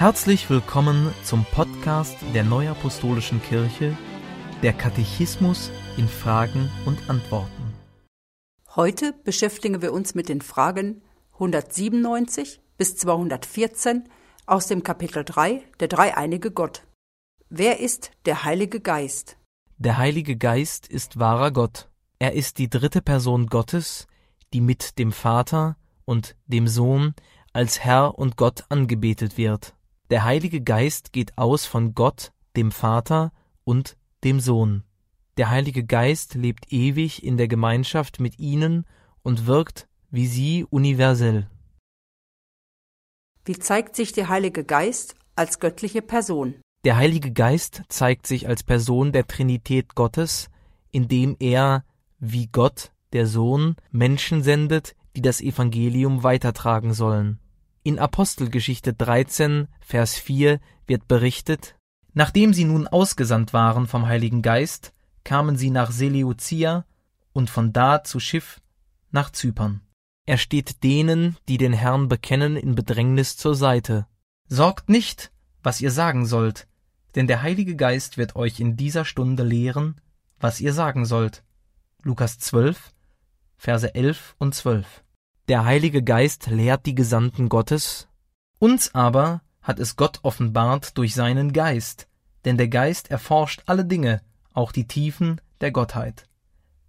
Herzlich willkommen zum Podcast der Neuapostolischen Kirche, der Katechismus in Fragen und Antworten. Heute beschäftigen wir uns mit den Fragen 197 bis 214 aus dem Kapitel 3 der Dreieinige Gott. Wer ist der Heilige Geist? Der Heilige Geist ist wahrer Gott. Er ist die dritte Person Gottes, die mit dem Vater und dem Sohn als Herr und Gott angebetet wird. Der Heilige Geist geht aus von Gott, dem Vater und dem Sohn. Der Heilige Geist lebt ewig in der Gemeinschaft mit ihnen und wirkt wie sie universell. Wie zeigt sich der Heilige Geist als göttliche Person? Der Heilige Geist zeigt sich als Person der Trinität Gottes, indem er, wie Gott, der Sohn, Menschen sendet, die das Evangelium weitertragen sollen. In Apostelgeschichte 13, Vers 4 wird berichtet, Nachdem sie nun ausgesandt waren vom Heiligen Geist, kamen sie nach Seleucia und von da zu Schiff nach Zypern. Er steht denen, die den Herrn bekennen, in Bedrängnis zur Seite. Sorgt nicht, was ihr sagen sollt, denn der Heilige Geist wird euch in dieser Stunde lehren, was ihr sagen sollt. Lukas 12, Verse 11 und 12. Der Heilige Geist lehrt die Gesandten Gottes, uns aber hat es Gott offenbart durch seinen Geist, denn der Geist erforscht alle Dinge, auch die Tiefen der Gottheit.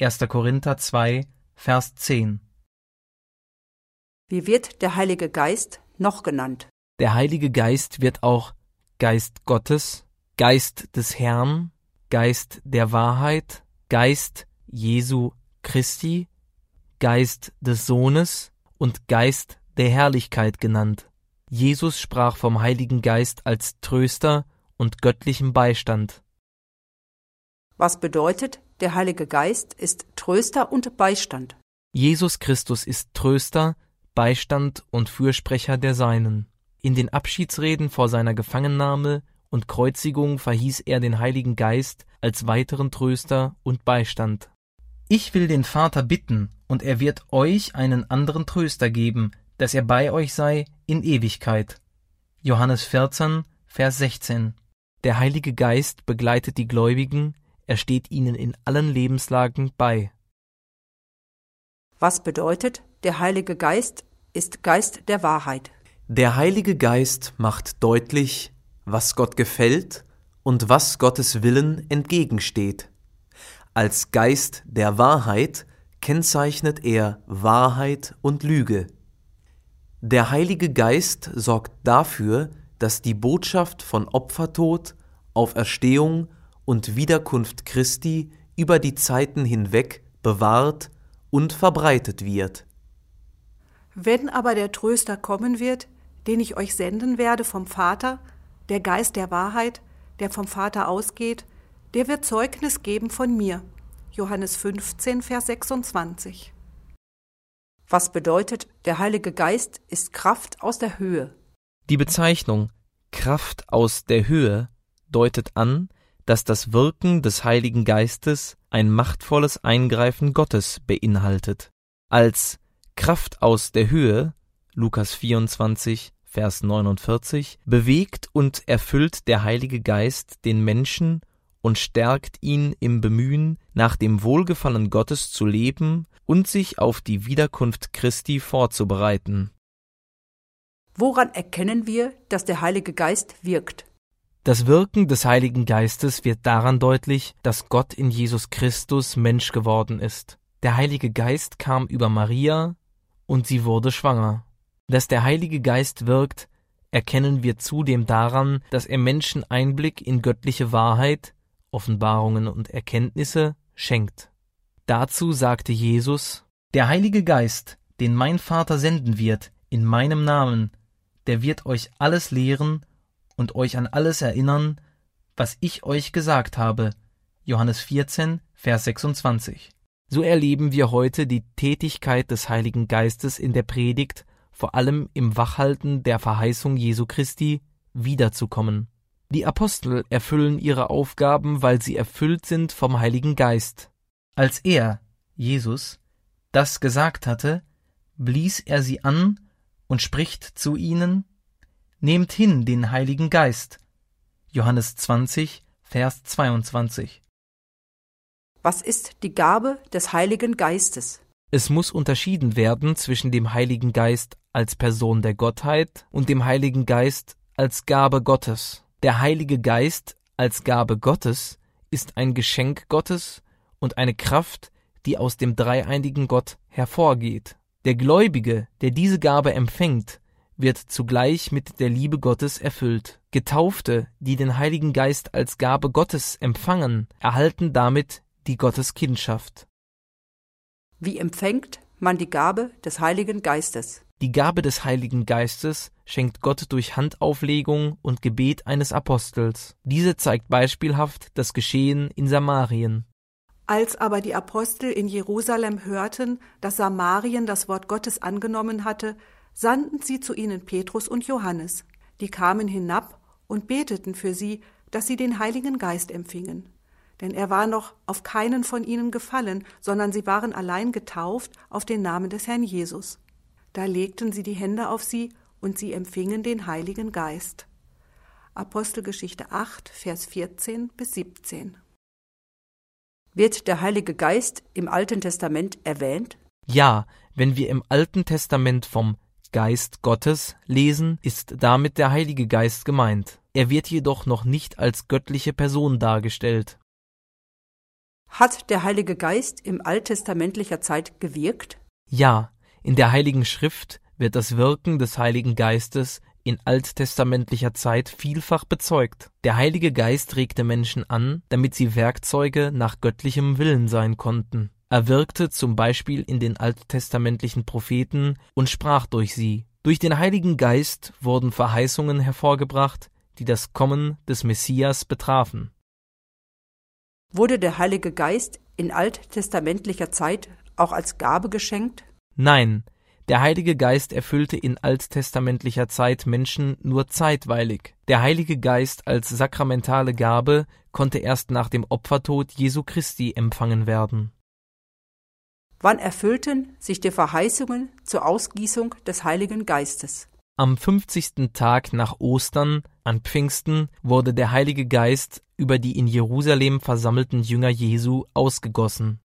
1. Korinther 2, Vers 10. Wie wird der Heilige Geist noch genannt? Der Heilige Geist wird auch Geist Gottes, Geist des Herrn, Geist der Wahrheit, Geist Jesu Christi, Geist des Sohnes und Geist der Herrlichkeit genannt. Jesus sprach vom Heiligen Geist als Tröster und göttlichem Beistand. Was bedeutet, der Heilige Geist ist Tröster und Beistand? Jesus Christus ist Tröster, Beistand und Fürsprecher der Seinen. In den Abschiedsreden vor seiner Gefangennahme und Kreuzigung verhieß er den Heiligen Geist als weiteren Tröster und Beistand. Ich will den Vater bitten, und er wird euch einen anderen Tröster geben, dass er bei euch sei in Ewigkeit. Johannes 14, Vers 16. Der Heilige Geist begleitet die Gläubigen, er steht ihnen in allen Lebenslagen bei. Was bedeutet, der Heilige Geist ist Geist der Wahrheit? Der Heilige Geist macht deutlich, was Gott gefällt und was Gottes Willen entgegensteht. Als Geist der Wahrheit kennzeichnet er Wahrheit und Lüge. Der Heilige Geist sorgt dafür, dass die Botschaft von Opfertod, Auferstehung und Wiederkunft Christi über die Zeiten hinweg bewahrt und verbreitet wird. Wenn aber der Tröster kommen wird, den ich euch senden werde vom Vater, der Geist der Wahrheit, der vom Vater ausgeht, der wird Zeugnis geben von mir. Johannes 15, Vers 26. Was bedeutet, der Heilige Geist ist Kraft aus der Höhe? Die Bezeichnung Kraft aus der Höhe deutet an, dass das Wirken des Heiligen Geistes ein machtvolles Eingreifen Gottes beinhaltet. Als Kraft aus der Höhe Lukas 24 Vers 49 bewegt und erfüllt der Heilige Geist den Menschen und stärkt ihn im Bemühen, nach dem Wohlgefallen Gottes zu leben und sich auf die Wiederkunft Christi vorzubereiten. Woran erkennen wir, dass der Heilige Geist wirkt? Das Wirken des Heiligen Geistes wird daran deutlich, dass Gott in Jesus Christus Mensch geworden ist. Der Heilige Geist kam über Maria und sie wurde schwanger. Dass der Heilige Geist wirkt, erkennen wir zudem daran, dass er Menschen Einblick in göttliche Wahrheit, Offenbarungen und Erkenntnisse schenkt. Dazu sagte Jesus, Der Heilige Geist, den mein Vater senden wird, in meinem Namen, der wird euch alles lehren und euch an alles erinnern, was ich euch gesagt habe. Johannes 14, Vers 26. So erleben wir heute die Tätigkeit des Heiligen Geistes in der Predigt vor allem im Wachhalten der Verheißung Jesu Christi, wiederzukommen. Die Apostel erfüllen ihre Aufgaben, weil sie erfüllt sind vom Heiligen Geist. Als er, Jesus, das gesagt hatte, blies er sie an und spricht zu ihnen, Nehmt hin den Heiligen Geist. Johannes 20, Vers 22. Was ist die Gabe des Heiligen Geistes? Es muss unterschieden werden zwischen dem Heiligen Geist als Person der Gottheit und dem Heiligen Geist als Gabe Gottes. Der Heilige Geist als Gabe Gottes ist ein Geschenk Gottes und eine Kraft, die aus dem dreieinigen Gott hervorgeht. Der Gläubige, der diese Gabe empfängt, wird zugleich mit der Liebe Gottes erfüllt. Getaufte, die den Heiligen Geist als Gabe Gottes empfangen, erhalten damit die Gotteskindschaft. Wie empfängt man die Gabe des Heiligen Geistes? Die Gabe des Heiligen Geistes schenkt Gott durch Handauflegung und Gebet eines Apostels. Diese zeigt beispielhaft das Geschehen in Samarien. Als aber die Apostel in Jerusalem hörten, dass Samarien das Wort Gottes angenommen hatte, sandten sie zu ihnen Petrus und Johannes. Die kamen hinab und beteten für sie, dass sie den Heiligen Geist empfingen. Denn er war noch auf keinen von ihnen gefallen, sondern sie waren allein getauft auf den Namen des Herrn Jesus. Da legten sie die Hände auf sie und sie empfingen den Heiligen Geist. Apostelgeschichte 8, Vers 14 bis 17. Wird der Heilige Geist im Alten Testament erwähnt? Ja, wenn wir im Alten Testament vom Geist Gottes lesen, ist damit der Heilige Geist gemeint. Er wird jedoch noch nicht als göttliche Person dargestellt. Hat der Heilige Geist im alttestamentlicher Zeit gewirkt? Ja, in der Heiligen Schrift wird das Wirken des Heiligen Geistes in alttestamentlicher Zeit vielfach bezeugt. Der Heilige Geist regte Menschen an, damit sie Werkzeuge nach göttlichem Willen sein konnten. Er wirkte zum Beispiel in den alttestamentlichen Propheten und sprach durch sie. Durch den Heiligen Geist wurden Verheißungen hervorgebracht, die das Kommen des Messias betrafen. Wurde der Heilige Geist in alttestamentlicher Zeit auch als Gabe geschenkt? Nein, der Heilige Geist erfüllte in alttestamentlicher Zeit Menschen nur zeitweilig. Der Heilige Geist als sakramentale Gabe konnte erst nach dem Opfertod Jesu Christi empfangen werden. Wann erfüllten sich die Verheißungen zur Ausgießung des Heiligen Geistes? Am 50. Tag nach Ostern, an Pfingsten, wurde der Heilige Geist über die in Jerusalem versammelten Jünger Jesu ausgegossen.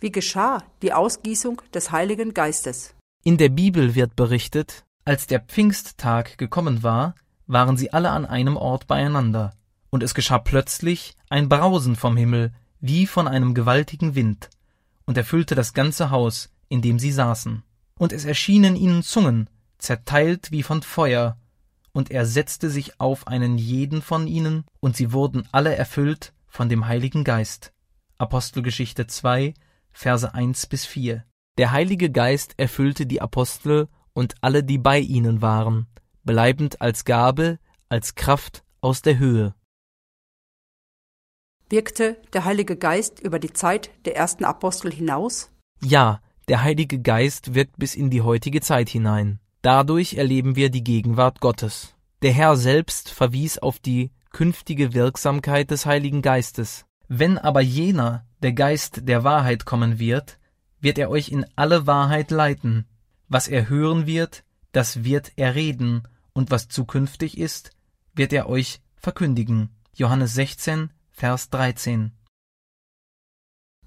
Wie geschah die Ausgießung des Heiligen Geistes? In der Bibel wird berichtet, als der Pfingsttag gekommen war, waren sie alle an einem Ort beieinander, und es geschah plötzlich ein Brausen vom Himmel, wie von einem gewaltigen Wind, und erfüllte das ganze Haus, in dem sie saßen. Und es erschienen ihnen Zungen, zerteilt wie von Feuer, und er setzte sich auf einen jeden von ihnen, und sie wurden alle erfüllt von dem Heiligen Geist. Apostelgeschichte 2, Verse 1 bis 4. Der Heilige Geist erfüllte die Apostel und alle, die bei ihnen waren, bleibend als Gabe, als Kraft aus der Höhe. Wirkte der Heilige Geist über die Zeit der ersten Apostel hinaus? Ja, der Heilige Geist wirkt bis in die heutige Zeit hinein. Dadurch erleben wir die Gegenwart Gottes. Der Herr selbst verwies auf die künftige Wirksamkeit des Heiligen Geistes. Wenn aber jener, der Geist der Wahrheit kommen wird, wird er euch in alle Wahrheit leiten. Was er hören wird, das wird er reden, und was zukünftig ist, wird er euch verkündigen. Johannes 16, Vers 13.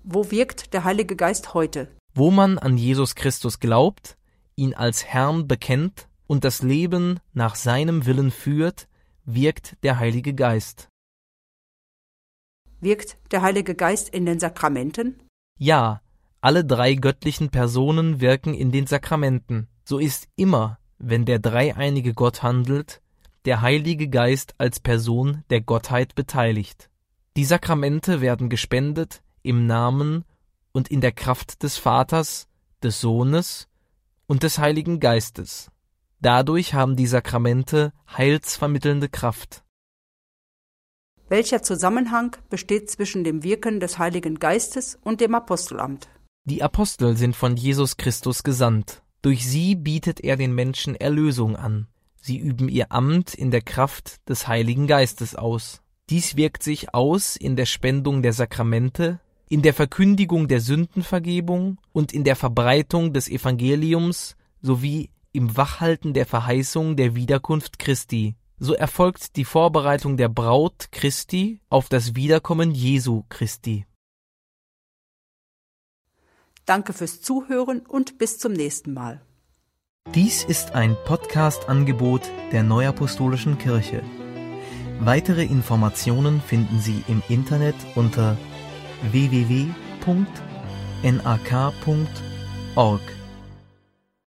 Wo wirkt der Heilige Geist heute? Wo man an Jesus Christus glaubt, ihn als Herrn bekennt und das Leben nach seinem Willen führt, wirkt der Heilige Geist. Wirkt der Heilige Geist in den Sakramenten? Ja, alle drei göttlichen Personen wirken in den Sakramenten. So ist immer, wenn der dreieinige Gott handelt, der Heilige Geist als Person der Gottheit beteiligt. Die Sakramente werden gespendet im Namen und in der Kraft des Vaters, des Sohnes und des Heiligen Geistes. Dadurch haben die Sakramente heilsvermittelnde Kraft. Welcher Zusammenhang besteht zwischen dem Wirken des Heiligen Geistes und dem Apostelamt? Die Apostel sind von Jesus Christus gesandt. Durch sie bietet er den Menschen Erlösung an. Sie üben ihr Amt in der Kraft des Heiligen Geistes aus. Dies wirkt sich aus in der Spendung der Sakramente, in der Verkündigung der Sündenvergebung und in der Verbreitung des Evangeliums sowie im Wachhalten der Verheißung der Wiederkunft Christi. So erfolgt die Vorbereitung der Braut Christi auf das Wiederkommen Jesu Christi. Danke fürs Zuhören und bis zum nächsten Mal. Dies ist ein Podcast-Angebot der Neuapostolischen Kirche. Weitere Informationen finden Sie im Internet unter www.nak.org.